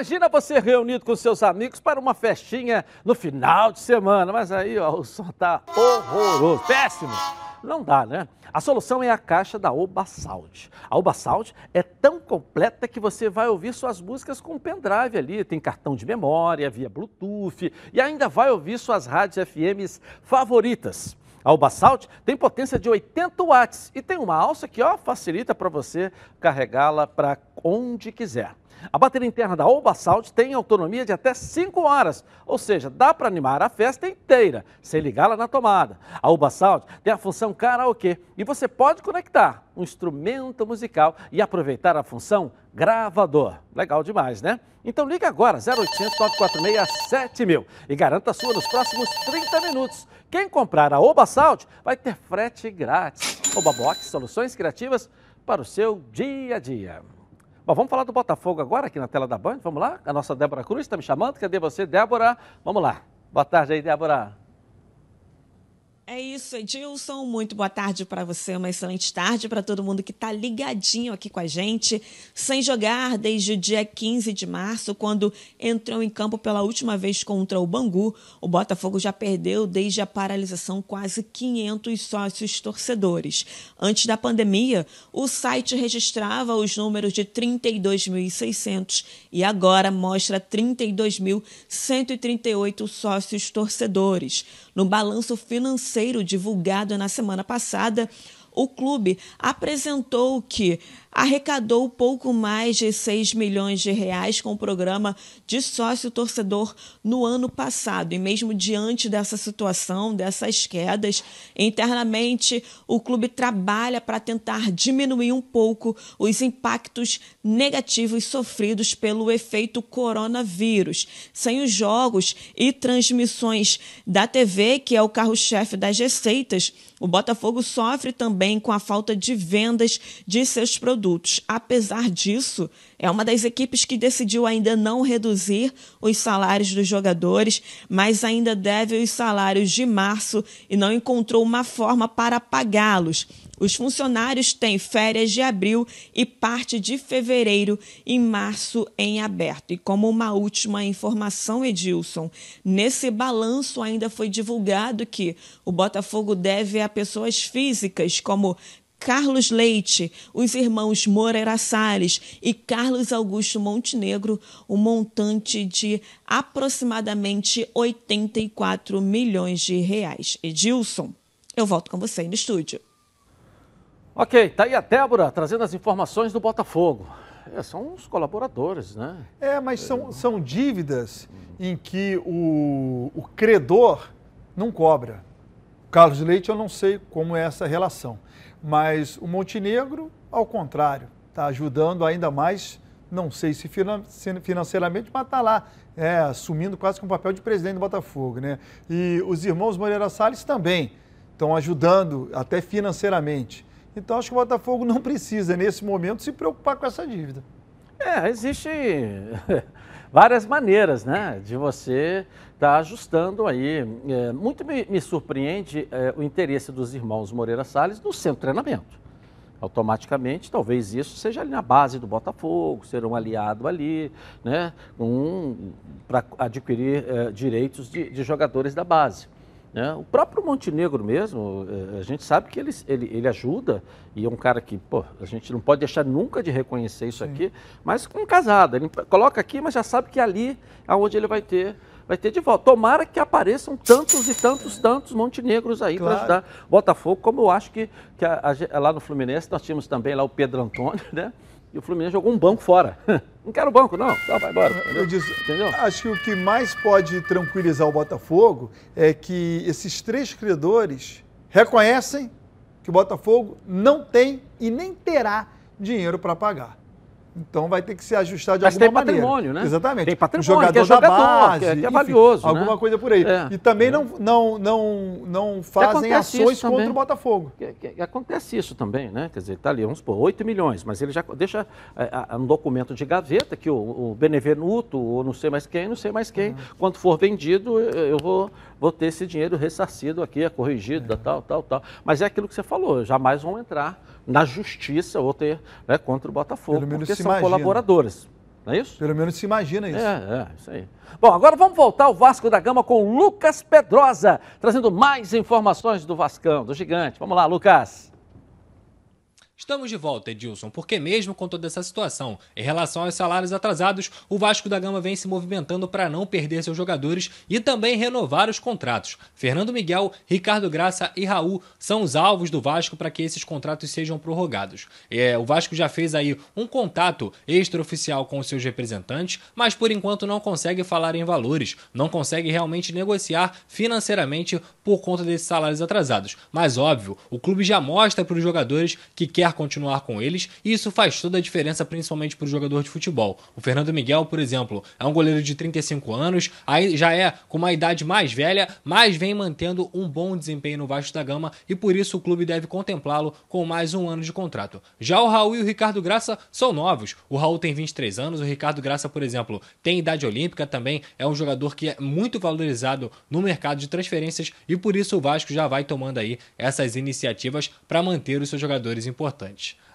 Imagina você reunido com seus amigos para uma festinha no final de semana, mas aí ó, o som tá horroroso, péssimo. Não dá, né? A solução é a caixa da Oba Sound. A Oba Sound é tão completa que você vai ouvir suas músicas com pendrive ali, tem cartão de memória, via Bluetooth e ainda vai ouvir suas rádios FMs favoritas. A Sound tem potência de 80 watts e tem uma alça que ó, facilita para você carregá-la para onde quiser. A bateria interna da Oba Sound tem autonomia de até 5 horas, ou seja, dá para animar a festa inteira, sem ligá-la na tomada. A Oba Sound tem a função karaokê e você pode conectar um instrumento musical e aproveitar a função gravador. Legal demais, né? Então liga agora, 0800 946 7000 e garanta a sua nos próximos 30 minutos. Quem comprar a Oba Sound vai ter frete grátis. Oba Box, soluções criativas para o seu dia a dia. Bom, vamos falar do Botafogo agora, aqui na tela da Band. Vamos lá? A nossa Débora Cruz está me chamando. Cadê você, Débora? Vamos lá. Boa tarde aí, Débora. É isso, Edilson. Muito boa tarde para você, uma excelente tarde para todo mundo que está ligadinho aqui com a gente, sem jogar desde o dia 15 de março, quando entrou em campo pela última vez contra o Bangu. O Botafogo já perdeu desde a paralisação quase 500 sócios torcedores. Antes da pandemia, o site registrava os números de 32.600 e agora mostra 32.138 sócios torcedores. No balanço financeiro divulgado na semana passada, o clube apresentou que arrecadou pouco mais de 6 milhões de reais com o programa de sócio torcedor no ano passado. E mesmo diante dessa situação, dessas quedas, internamente o clube trabalha para tentar diminuir um pouco os impactos negativos sofridos pelo efeito coronavírus. Sem os jogos e transmissões da TV, que é o carro-chefe das receitas, o Botafogo sofre também com a falta de vendas de seus produtos. Apesar disso, é uma das equipes que decidiu ainda não reduzir os salários dos jogadores, mas ainda deve os salários de março e não encontrou uma forma para pagá-los. Os funcionários têm férias de abril e parte de fevereiro e março em aberto. E como uma última informação, Edilson, nesse balanço ainda foi divulgado que o Botafogo deve a pessoas físicas como Carlos Leite, os irmãos Moreira Salles e Carlos Augusto Montenegro, um montante de aproximadamente 84 milhões de reais. Edilson, eu volto com você no estúdio. Ok, tá aí a Débora trazendo as informações do Botafogo. É, são os colaboradores, né? É, mas são, são dívidas em que o, o credor não cobra. Carlos Leite, eu não sei como é essa relação. Mas o Montenegro, ao contrário, está ajudando ainda mais, não sei se financeiramente, mas está lá, é, assumindo quase que um papel de presidente do Botafogo. Né? E os irmãos Moreira Salles também estão ajudando, até financeiramente. Então acho que o Botafogo não precisa, nesse momento, se preocupar com essa dívida. É, existe várias maneiras, né, de você estar tá ajustando aí. É, muito me, me surpreende é, o interesse dos irmãos Moreira Salles no centro de treinamento. Automaticamente, talvez isso seja ali na base do Botafogo, ser um aliado ali, né, um, para adquirir é, direitos de, de jogadores da base. Né? O próprio Montenegro mesmo, é, a gente sabe que ele, ele, ele ajuda e é um cara que, pô, a gente não pode deixar nunca de reconhecer isso Sim. aqui, mas com um casado. Ele coloca aqui, mas já sabe que ali é onde ele vai ter vai ter de volta. Tomara que apareçam tantos e tantos, tantos montenegros aí claro. para ajudar Botafogo, como eu acho que, que a, a, lá no Fluminense nós tínhamos também lá o Pedro Antônio, né? E o Fluminense jogou um banco fora. Não quero banco, não. Tá, vai embora. Eu disse, entendeu? Acho que o que mais pode tranquilizar o Botafogo é que esses três credores reconhecem que o Botafogo não tem e nem terá dinheiro para pagar. Então vai ter que se ajustar de Mas alguma tem patrimônio, né? Exatamente. Tem patrimônio, jogador, que é jogador da base, que é, que é valioso. Enfim, né? Alguma coisa por aí. É. E também é. não, não, não, não fazem ações contra o Botafogo. Acontece isso também, né? Quer dizer, está ali, vamos supor, 8 milhões, mas ele já deixa é, um documento de gaveta que o, o Benevenuto, ou não sei mais quem, não sei mais quem, uhum. quando for vendido, eu vou, vou ter esse dinheiro ressarcido aqui, é corrigido, é. tal, tal, tal. Mas é aquilo que você falou, jamais vão entrar na justiça ou ter né, contra o Botafogo, porque são imagina. colaboradores. Não é isso? Pelo menos se imagina isso. É, é, isso aí. Bom, agora vamos voltar ao Vasco da Gama com Lucas Pedrosa, trazendo mais informações do Vascão, do gigante. Vamos lá, Lucas. Estamos de volta, Edilson, porque mesmo com toda essa situação, em relação aos salários atrasados, o Vasco da Gama vem se movimentando para não perder seus jogadores e também renovar os contratos. Fernando Miguel, Ricardo Graça e Raul são os alvos do Vasco para que esses contratos sejam prorrogados. É, o Vasco já fez aí um contato extraoficial com os seus representantes, mas por enquanto não consegue falar em valores, não consegue realmente negociar financeiramente por conta desses salários atrasados. Mas óbvio, o clube já mostra para os jogadores que quer quer continuar com eles e isso faz toda a diferença, principalmente para o jogador de futebol. O Fernando Miguel, por exemplo, é um goleiro de 35 anos, aí já é com uma idade mais velha, mas vem mantendo um bom desempenho no Vasco da Gama e por isso o clube deve contemplá-lo com mais um ano de contrato. Já o Raul e o Ricardo Graça são novos. O Raul tem 23 anos, o Ricardo Graça, por exemplo, tem idade olímpica também, é um jogador que é muito valorizado no mercado de transferências e por isso o Vasco já vai tomando aí essas iniciativas para manter os seus jogadores importantes.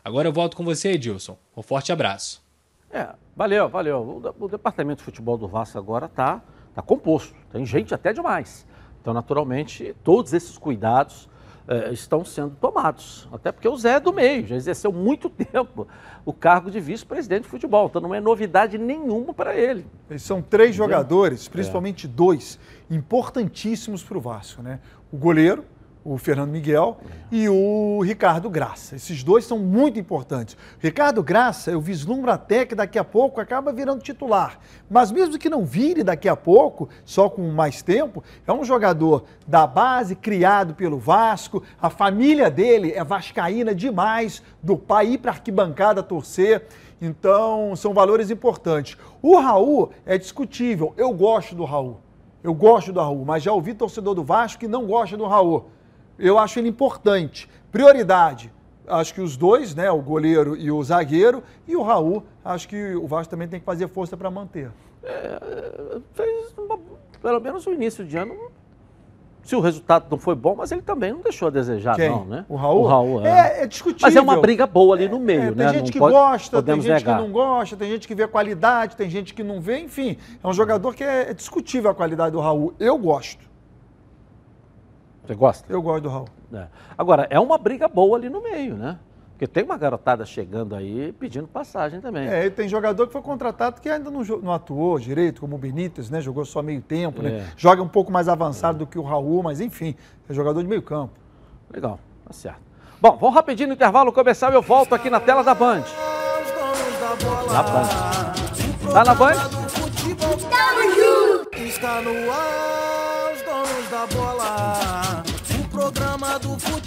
Agora eu volto com você, Edilson. Um forte abraço. É, valeu, valeu. O, o departamento de futebol do Vasco agora está tá composto. Tem gente até demais. Então, naturalmente, todos esses cuidados eh, estão sendo tomados. Até porque o Zé é do meio, já exerceu muito tempo o cargo de vice-presidente de futebol. Então, não é novidade nenhuma para ele. Eles são três Entendeu? jogadores, principalmente é. dois, importantíssimos para o Vasco. Né? O goleiro, o Fernando Miguel e o Ricardo Graça. Esses dois são muito importantes. Ricardo Graça, eu vislumbro até que daqui a pouco acaba virando titular. Mas mesmo que não vire daqui a pouco, só com mais tempo, é um jogador da base, criado pelo Vasco. A família dele é vascaína demais, do pai ir para arquibancada torcer. Então, são valores importantes. O Raul é discutível. Eu gosto do Raul. Eu gosto do Raul, mas já ouvi torcedor do Vasco que não gosta do Raul eu acho ele importante. Prioridade, acho que os dois, né, o goleiro e o zagueiro, e o Raul, acho que o Vasco também tem que fazer força para manter. É, fez uma, pelo menos o início de ano. Se o resultado não foi bom, mas ele também não deixou a desejar, Quem? não, né? O Raul? O Raul é. é, é discutível. Mas é uma briga boa ali no meio, é, tem né? Tem gente não que pode, gosta, tem gente negar. que não gosta, tem gente que vê qualidade, tem gente que não vê, enfim. É um jogador que é, é discutível a qualidade do Raul. Eu gosto. Você gosta? Eu gosto do Raul. É. Agora, é uma briga boa ali no meio, né? Porque tem uma garotada chegando aí pedindo passagem também. É, e tem jogador que foi contratado que ainda não, não, atuou direito, como o Benítez, né? Jogou só meio tempo, né? é. né? Joga um pouco mais avançado é. do que o Raul, mas enfim, é jogador de meio campo. Legal, tá certo. Bom, vamos rapidinho no intervalo começar e eu volto aqui na tela da Band. Na Band. Tá na Band? Está no ar, os donos da bola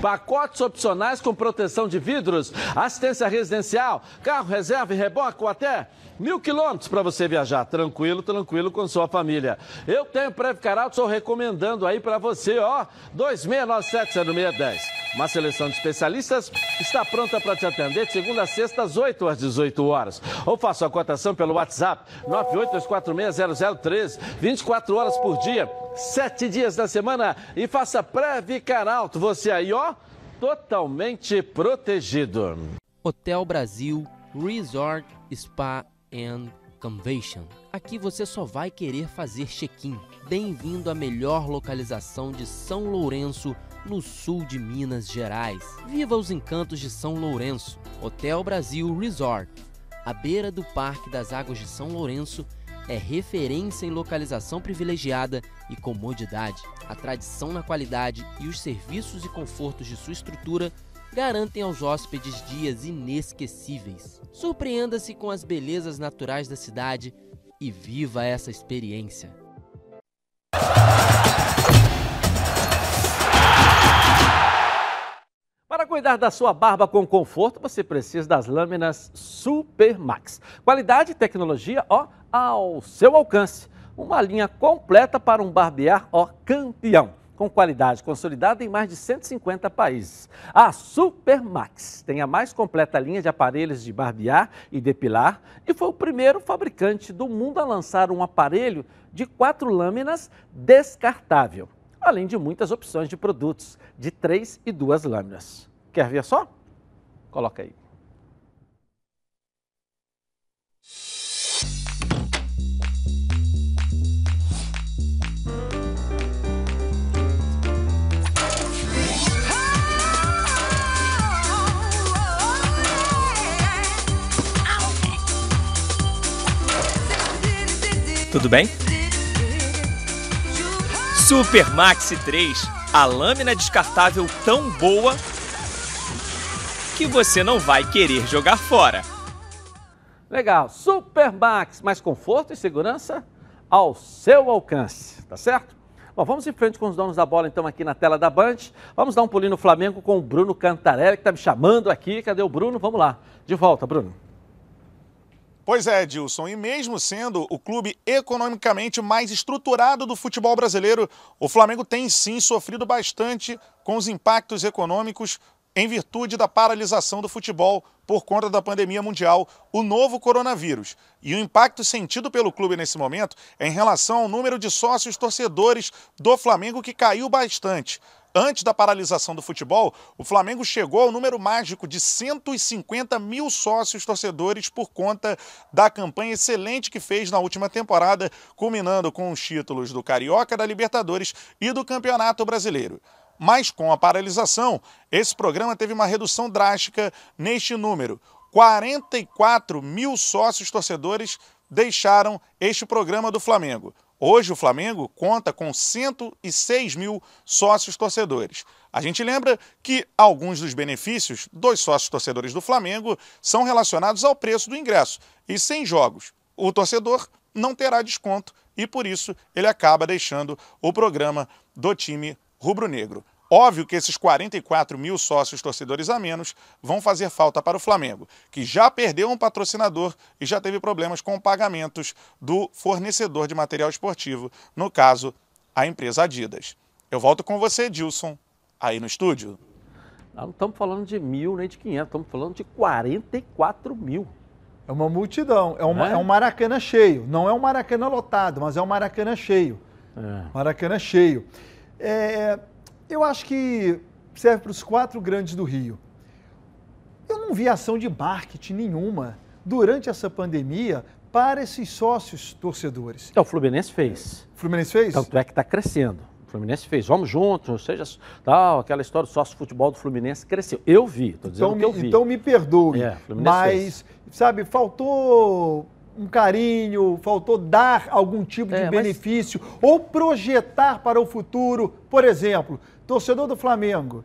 Pacotes opcionais com proteção de vidros, assistência residencial, carro reserva e reboque ou até mil quilômetros para você viajar tranquilo, tranquilo com sua família. Eu tenho Previcar estou recomendando aí para você, ó, 2697-0610. Uma seleção de especialistas está pronta para te atender de segunda a sexta, às 8 às 18 horas. Ou faça a cotação pelo WhatsApp 982460013, 24 horas por dia, 7 dias da semana e faça Previcar Alto. Você aí, ó, totalmente protegido. Hotel Brasil Resort Spa and Convention. Aqui você só vai querer fazer check-in. Bem-vindo à melhor localização de São Lourenço, no sul de Minas Gerais. Viva os encantos de São Lourenço. Hotel Brasil Resort. À beira do Parque das Águas de São Lourenço, é referência em localização privilegiada e comodidade. A tradição na qualidade e os serviços e confortos de sua estrutura garantem aos hóspedes dias inesquecíveis. Surpreenda-se com as belezas naturais da cidade e viva essa experiência. Para cuidar da sua barba com conforto, você precisa das lâminas Super Max. Qualidade e tecnologia, ó, ao seu alcance. Uma linha completa para um barbear, ó, campeão com qualidade consolidada em mais de 150 países. A Supermax tem a mais completa linha de aparelhos de barbear e depilar e foi o primeiro fabricante do mundo a lançar um aparelho de quatro lâminas descartável, além de muitas opções de produtos de três e duas lâminas. Quer ver só? Coloca aí. Tudo bem? Super Maxi 3, a lâmina descartável tão boa que você não vai querer jogar fora. Legal. Super Max, mais conforto e segurança ao seu alcance, tá certo? Bom, vamos em frente com os donos da bola, então, aqui na tela da Band. Vamos dar um pulinho no Flamengo com o Bruno Cantarelli, que está me chamando aqui. Cadê o Bruno? Vamos lá. De volta, Bruno. Pois é, Edilson, e mesmo sendo o clube economicamente mais estruturado do futebol brasileiro, o Flamengo tem sim sofrido bastante com os impactos econômicos em virtude da paralisação do futebol por conta da pandemia mundial, o novo coronavírus. E o impacto sentido pelo clube nesse momento é em relação ao número de sócios torcedores do Flamengo, que caiu bastante. Antes da paralisação do futebol, o Flamengo chegou ao número mágico de 150 mil sócios torcedores por conta da campanha excelente que fez na última temporada, culminando com os títulos do Carioca, da Libertadores e do Campeonato Brasileiro. Mas com a paralisação, esse programa teve uma redução drástica neste número. 44 mil sócios torcedores deixaram este programa do Flamengo. Hoje o Flamengo conta com 106 mil sócios torcedores. A gente lembra que alguns dos benefícios dos sócios torcedores do Flamengo são relacionados ao preço do ingresso. E sem jogos, o torcedor não terá desconto e por isso ele acaba deixando o programa do time rubro-negro. Óbvio que esses 44 mil sócios torcedores a menos vão fazer falta para o Flamengo, que já perdeu um patrocinador e já teve problemas com pagamentos do fornecedor de material esportivo, no caso, a empresa Adidas. Eu volto com você, Dilson, aí no estúdio. Não estamos falando de mil nem de 500, estamos falando de 44 mil. É uma multidão, é, uma, é? é um Maracanã cheio. Não é um Maracanã lotado, mas é um Maracanã cheio. É. Maracanã cheio. É, eu acho que serve para os quatro grandes do Rio. Eu não vi ação de marketing nenhuma durante essa pandemia para esses sócios torcedores. Então, o Fluminense fez. O Fluminense fez? Tanto é que está crescendo. O Fluminense fez, vamos juntos, seja tal, aquela história do sócio futebol do Fluminense cresceu. Eu vi, estou dizendo então, que eu vi. Então me perdoe, é, mas, fez. sabe, faltou um carinho, faltou dar algum tipo é, de benefício mas... ou projetar para o futuro. Por exemplo, torcedor do Flamengo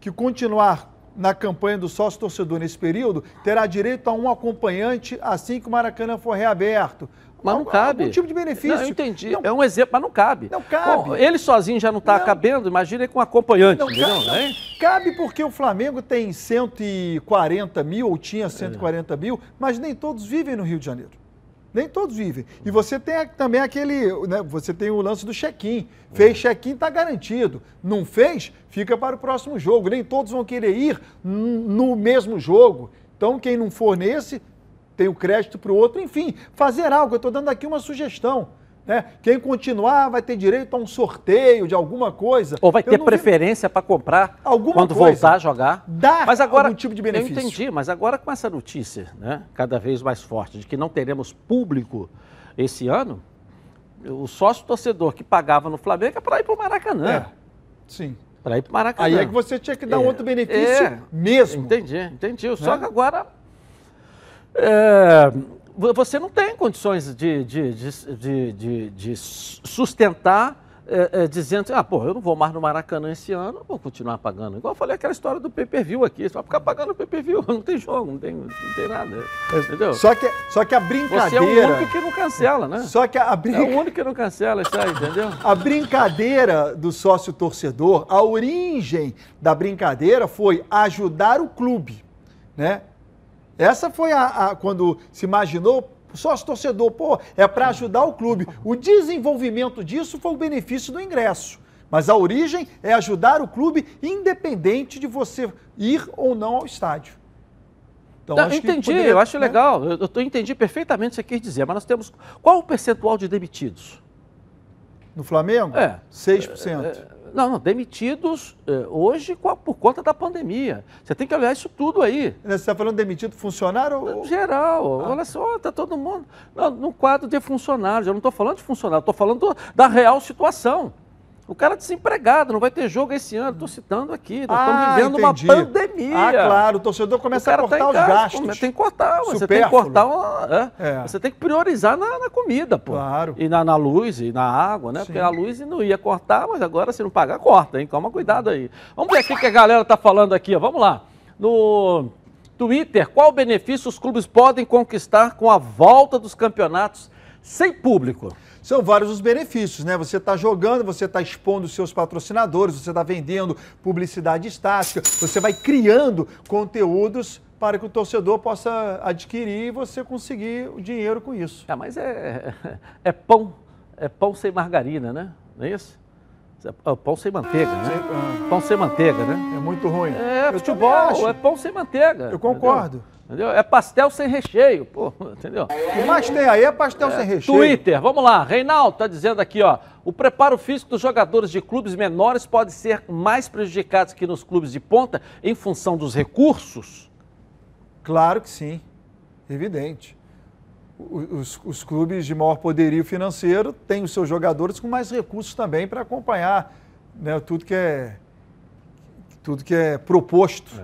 que continuar na campanha do sócio torcedor nesse período terá direito a um acompanhante assim que o Maracanã for reaberto. Mas não cabe. Algum tipo de benefício. Não, eu entendi. Não, é um exemplo, mas não cabe. Não cabe. Bom, ele sozinho já não está cabendo, imagina com um acompanhante. Não, entendeu? Cabe, não. cabe porque o Flamengo tem 140 mil, ou tinha 140 é. mil, mas nem todos vivem no Rio de Janeiro. Nem todos vivem. E você tem também aquele, né, você tem o lance do check-in. Fez check-in, está garantido. Não fez, fica para o próximo jogo. Nem todos vão querer ir no mesmo jogo. Então, quem não for nesse, tem o crédito para o outro. Enfim, fazer algo. Eu estou dando aqui uma sugestão. Né? Quem continuar vai ter direito a um sorteio de alguma coisa. Ou vai ter preferência para comprar alguma quando coisa. voltar a jogar. Dar mas agora, algum tipo de benefício. Eu entendi, mas agora com essa notícia né, cada vez mais forte de que não teremos público esse ano, o sócio torcedor que pagava no Flamengo é para ir para o Maracanã. É, sim. Para ir para o Maracanã. Aí é que você tinha que dar é, outro benefício é, mesmo. Entendi, entendi. Né? Só que agora. É, você não tem condições de, de, de, de, de sustentar é, é, dizendo ah, pô, eu não vou mais no Maracanã esse ano, vou continuar pagando. Igual eu falei aquela história do pay-per-view aqui, você vai ficar pagando o pay-per-view, não tem jogo, não tem, não tem nada, entendeu? Só que, só que a brincadeira... Você é o único que não cancela, né? Só que a brin... É o único que não cancela isso aí, entendeu? A brincadeira do sócio-torcedor, a origem da brincadeira foi ajudar o clube, né? Essa foi a, a quando se imaginou sócio torcedor, pô, é para ajudar o clube. O desenvolvimento disso foi o benefício do ingresso. Mas a origem é ajudar o clube, independente de você ir ou não ao estádio. Então, não, entendi, poderia, eu acho né? legal. Eu, eu entendi perfeitamente o que você quer dizer, mas nós temos. Qual o percentual de demitidos? No Flamengo? É. 6%. Não, não, demitidos eh, hoje a- por conta da pandemia. Você tem que olhar isso tudo aí. Você está falando demitido funcionário ou... Geral, olha só, tá todo mundo não, no quadro de funcionários. Eu não estou falando de funcionário, estou falando do- da real situação. O cara desempregado, não vai ter jogo esse ano. Estou citando aqui. Nós estamos Ah, vivendo entendi. uma pandemia. Ah, claro, o torcedor começa O a tá cortar em os casa, gastos. Tem que cortar, você tem que cortar. é. É. Você tem que priorizar na, na comida, pô. Claro. E na, na luz, e na água, né? Sim. Porque a luz não ia cortar, mas agora se não pagar, corta, hein? Toma cuidado aí. Vamos ver aqui o que a galera tá falando aqui, ó. Vamos lá. No Twitter, qual benefício os clubes podem conquistar com a volta dos campeonatos sem público? São vários os benefícios, né? Você está jogando, você está expondo os seus patrocinadores, você está vendendo publicidade estática, você vai criando conteúdos para que o torcedor possa adquirir e você conseguir o dinheiro com isso. É, mas é, é pão, é pão sem margarina, né? Não é isso? É pão sem manteiga, né? Pão sem manteiga, né? É muito ruim. É, futebol, é pão sem manteiga. Eu concordo. Entendeu? É pastel sem recheio, pô, entendeu? O que mais tem aí é pastel sem recheio. Twitter, vamos lá. Reinaldo tá dizendo aqui, ó. O preparo físico dos jogadores de clubes menores pode ser mais prejudicados que nos clubes de ponta em função dos recursos? Claro que sim, evidente. Os, os clubes de maior poderio financeiro têm os seus jogadores com mais recursos também para acompanhar né, tudo, que é, tudo que é proposto.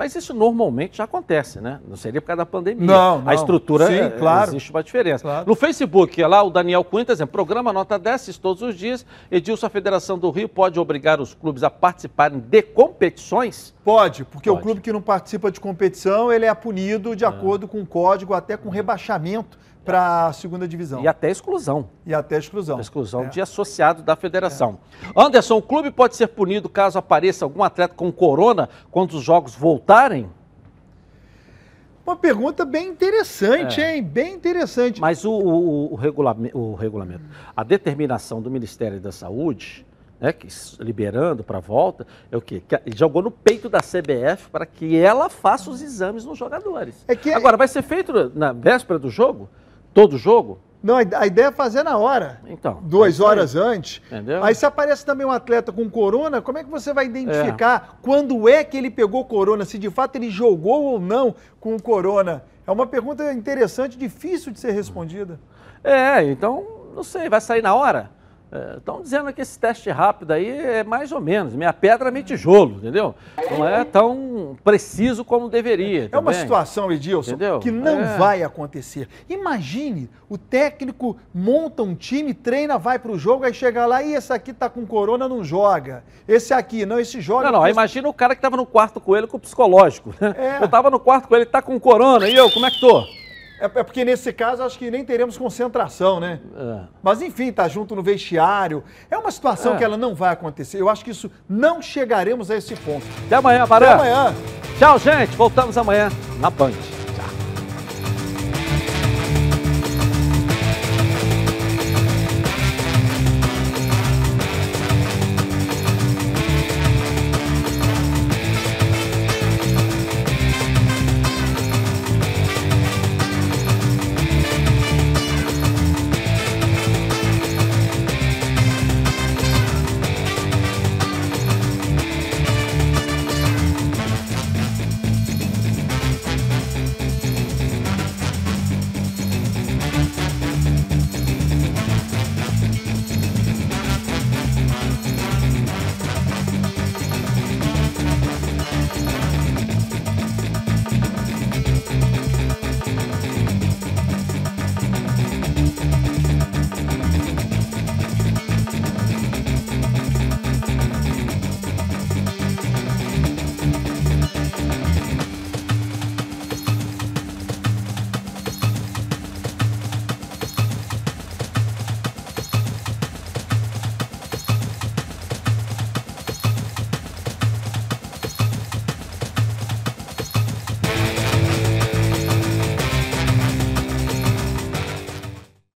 Mas isso normalmente já acontece, né? Não seria por causa da pandemia. Não, não. A estrutura, Sim, é, claro. existe uma diferença. Claro. No Facebook, lá o Daniel tá dizendo, programa nota 10, assiste todos os dias. Edilson, a Federação do Rio pode obrigar os clubes a participarem de competições? Pode, porque Pode. o clube que não participa de competição, ele é punido de acordo com o código, até com rebaixamento para a segunda divisão. E até exclusão. E até exclusão. Exclusão É. de associado da federação. Anderson, o clube pode ser punido caso apareça algum atleta com corona quando os jogos voltarem? Uma pergunta bem interessante, É. hein? Bem interessante. Mas o, o, o regulame- o regulamento, a determinação do Ministério da Saúde, né, que liberando para a volta, é o quê? Que a- ele jogou no peito da CBF para que ela faça os exames nos jogadores. É que- Agora, vai ser feito na véspera do jogo? Todo jogo? Não, a ideia é fazer na hora. Então. Duas é horas antes. Entendeu? Aí se aparece também um atleta com corona, como é que você vai identificar quando é que ele pegou corona? Se de fato ele jogou ou não com corona? É uma pergunta interessante, difícil de ser respondida. É, então, não sei, vai sair na hora? Estão dizendo que esse teste rápido aí é mais ou menos, meia pedra, meio tijolo, entendeu? Não é tão preciso como deveria. É uma também. situação, Edilson, Entendeu? que não É. vai acontecer. Imagine, o técnico monta um time, treina, vai pro jogo, aí chega lá e esse aqui tá com corona, não joga. Esse aqui, não, esse joga. Não, não, imagina o cara que estava no quarto com ele com o psicológico. né? É. Eu estava no quarto com ele, ele tá com corona, e eu, como é que tô? É, é porque nesse caso acho que nem teremos concentração, né? É. Mas enfim, tá junto no vestiário. É uma situação É. que ela não vai acontecer. Eu acho que isso não chegaremos a esse ponto. Até amanhã, Barã. Até amanhã. Tchau, gente. Voltamos amanhã na Band.